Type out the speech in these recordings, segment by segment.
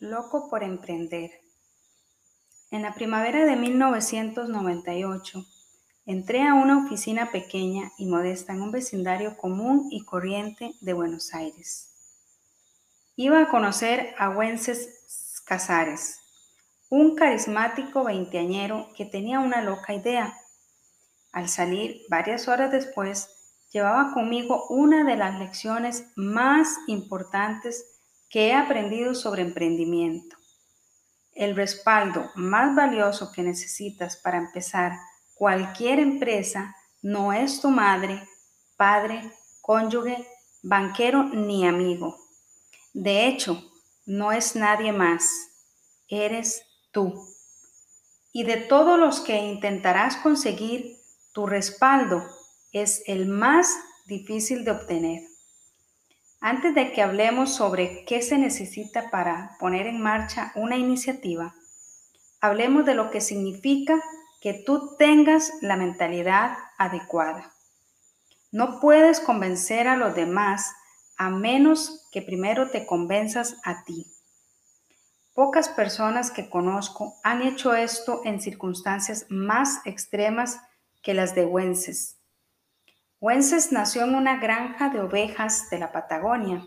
Loco por emprender. En la primavera de 1998, entré a una oficina pequeña y modesta en un vecindario común y corriente de Buenos Aires. Iba a conocer a Wences Casares, un carismático veinteañero que tenía una loca idea. Al salir, varias horas después, llevaba conmigo una de las lecciones más importantes que he aprendido sobre emprendimiento. El respaldo más valioso que necesitas para empezar cualquier empresa no es tu madre, padre, cónyuge, banquero ni amigo. De hecho, no es nadie más, eres tú. Y de todos los que intentarás conseguir, tu respaldo es el más difícil de obtener. Antes de que hablemos sobre qué se necesita para poner en marcha una iniciativa, hablemos de lo que significa que tú tengas la mentalidad adecuada. No puedes convencer a los demás a menos que primero te convenzas a ti. Pocas personas que conozco han hecho esto en circunstancias más extremas que las de Wences. Wences nació en una granja de ovejas de la Patagonia,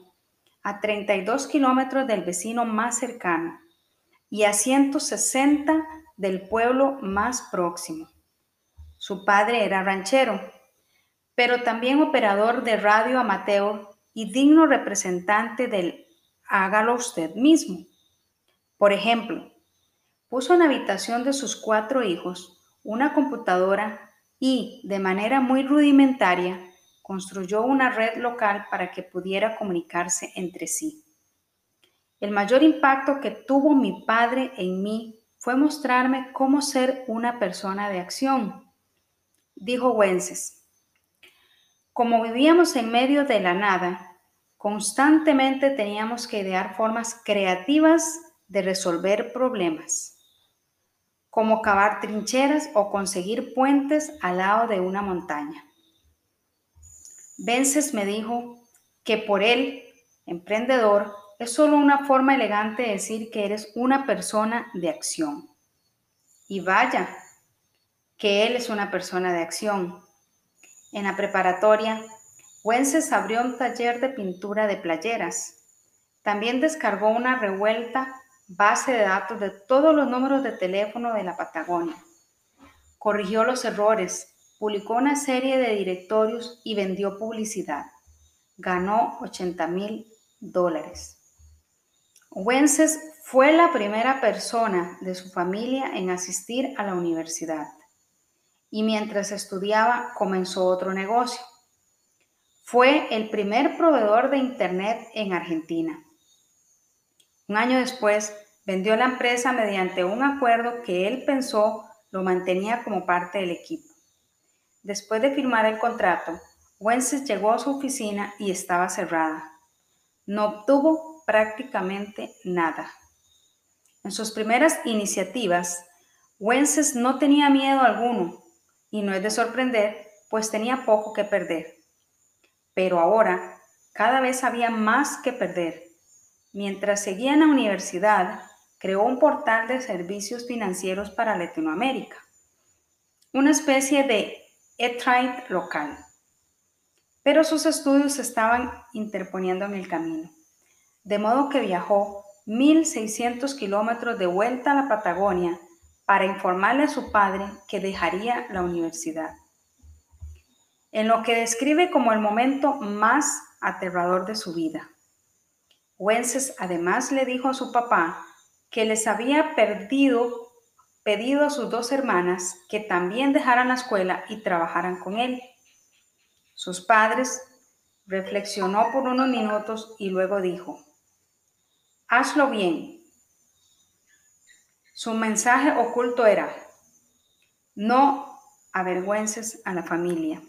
a 32 kilómetros del vecino más cercano y a 160 del pueblo más próximo. Su padre era ranchero, pero también operador de radio amateur y digno representante del hágalo usted mismo. Por ejemplo, puso en la habitación de sus cuatro hijos una computadora y, de manera muy rudimentaria, construyó una red local para que pudiera comunicarse entre sí. El mayor impacto que tuvo mi padre en mí fue mostrarme cómo ser una persona de acción, dijo Wences. Como vivíamos en medio de la nada, constantemente teníamos que idear formas creativas de resolver problemas como cavar trincheras o conseguir puentes al lado de una montaña. Vences me dijo que por él, emprendedor, es solo una forma elegante de decir que eres una persona de acción. Y vaya, que él es una persona de acción. En la preparatoria, Wences abrió un taller de pintura de playeras. También descargó una revuelta base de datos de todos los números de teléfono de la Patagonia. Corrigió los errores, publicó una serie de directorios y vendió publicidad. Ganó 80 mil dólares. Wences fue la primera persona de su familia en asistir a la universidad y mientras estudiaba comenzó otro negocio. Fue el primer proveedor de Internet en Argentina. Un año después, vendió la empresa mediante un acuerdo que él pensó lo mantenía como parte del equipo. Después de firmar el contrato, Wences llegó a su oficina y estaba cerrada. No obtuvo prácticamente nada. En sus primeras iniciativas, Wences no tenía miedo alguno, y no es de sorprender, pues tenía poco que perder. Pero ahora, cada vez había más que perder. Mientras seguía en la universidad, creó un portal de servicios financieros para Latinoamérica, una especie de e-trade local. Pero sus estudios estaban interponiendo en el camino, de modo que viajó 1.600 kilómetros de vuelta a la Patagonia para informarle a su padre que dejaría la universidad. En lo que describe como el momento más aterrador de su vida. Wences además le dijo a su papá que les había perdido, pedido a sus dos hermanas que también dejaran la escuela y trabajaran con él. Sus padres reflexionó por unos minutos y luego dijo, hazlo bien. Su mensaje oculto era, no avergüences a la familia.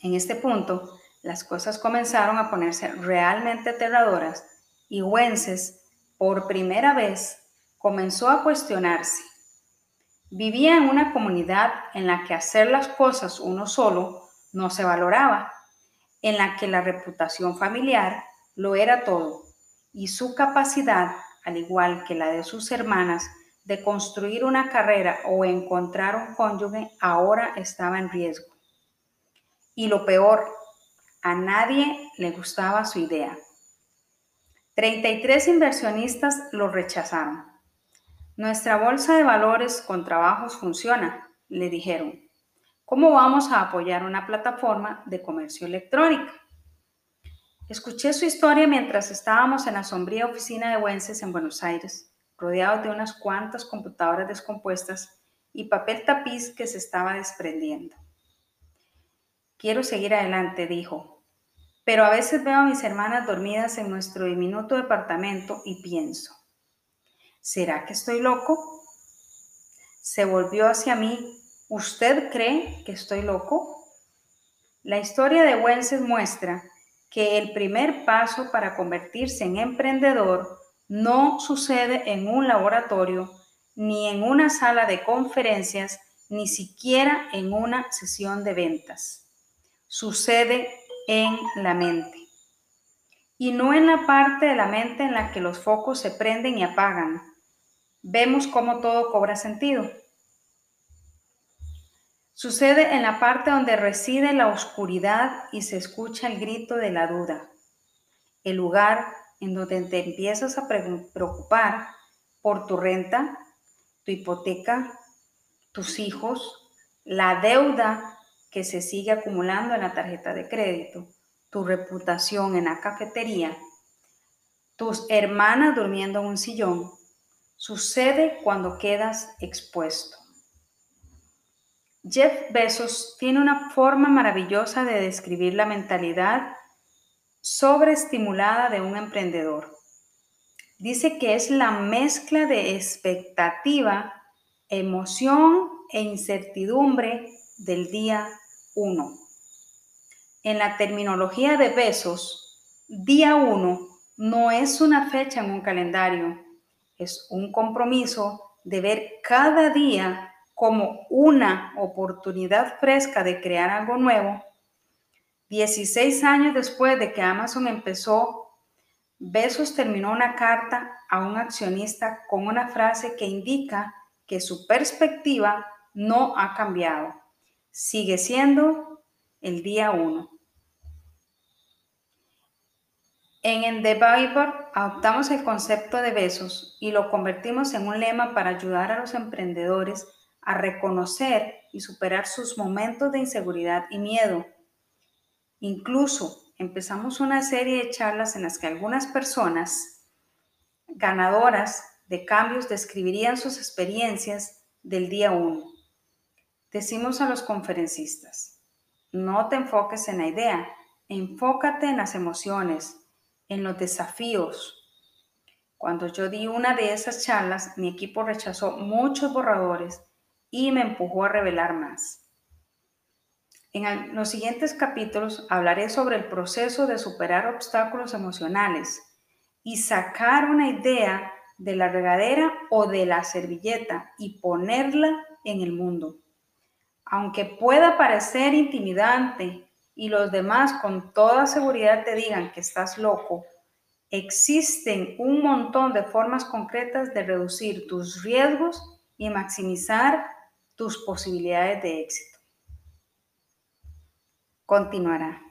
En este punto, las cosas comenzaron a ponerse realmente aterradoras y Wences, por primera vez, comenzó a cuestionarse. Vivía en una comunidad en la que hacer las cosas uno solo no se valoraba, en la que la reputación familiar lo era todo y su capacidad, al igual que la de sus hermanas, de construir una carrera o encontrar un cónyuge ahora estaba en riesgo. Y lo peor, a nadie le gustaba su idea. 33 inversionistas lo rechazaron. Nuestra bolsa de valores con trabajos funciona, le dijeron. ¿Cómo vamos a apoyar una plataforma de comercio electrónico? Escuché su historia mientras estábamos en la sombría oficina de Wences en Buenos Aires, rodeados de unas cuantas computadoras descompuestas y papel tapiz que se estaba desprendiendo. Quiero seguir adelante, dijo, pero a veces veo a mis hermanas dormidas en nuestro diminuto departamento y pienso, ¿será que estoy loco? Se volvió hacia mí. ¿Usted cree que estoy loco? La historia de Wences muestra que el primer paso para convertirse en emprendedor no sucede en un laboratorio, ni en una sala de conferencias, ni siquiera en una sesión de ventas. Sucede en la mente. Y no en la parte de la mente en la que los focos se prenden y apagan. Vemos cómo todo cobra sentido. Sucede en la parte donde reside la oscuridad y se escucha el grito de la duda. El lugar en donde te empiezas a preocupar por tu renta, tu hipoteca, tus hijos, la deuda que se sigue acumulando en la tarjeta de crédito, tu reputación en la cafetería, tus hermanas durmiendo en un sillón, sucede cuando quedas expuesto. Jeff Bezos tiene una forma maravillosa de describir la mentalidad sobreestimulada de un emprendedor. Dice que es la mezcla de expectativa, emoción e incertidumbre del día 1. En la terminología de Bezos, día 1 no es una fecha en un calendario, es un compromiso de ver cada día como una oportunidad fresca de crear algo nuevo, 16 años después de que Amazon empezó, Bezos terminó una carta a un accionista con una frase que indica que su perspectiva no ha cambiado. Sigue siendo el día uno. En Endeavor adoptamos el concepto de besos y lo convertimos en un lema para ayudar a los emprendedores a reconocer y superar sus momentos de inseguridad y miedo. Incluso empezamos una serie de charlas en las que algunas personas ganadoras de cambios describirían sus experiencias del día 1. Decimos a los conferencistas, no te enfoques en la idea, enfócate en las emociones, en los desafíos. Cuando yo di una de esas charlas, mi equipo rechazó muchos borradores y me empujó a revelar más. En los siguientes capítulos hablaré sobre el proceso de superar obstáculos emocionales y sacar una idea de la regadera o de la servilleta y ponerla en el mundo. Aunque pueda parecer intimidante y los demás con toda seguridad te digan que estás loco, existen un montón de formas concretas de reducir tus riesgos y maximizar tus posibilidades de éxito. Continuará.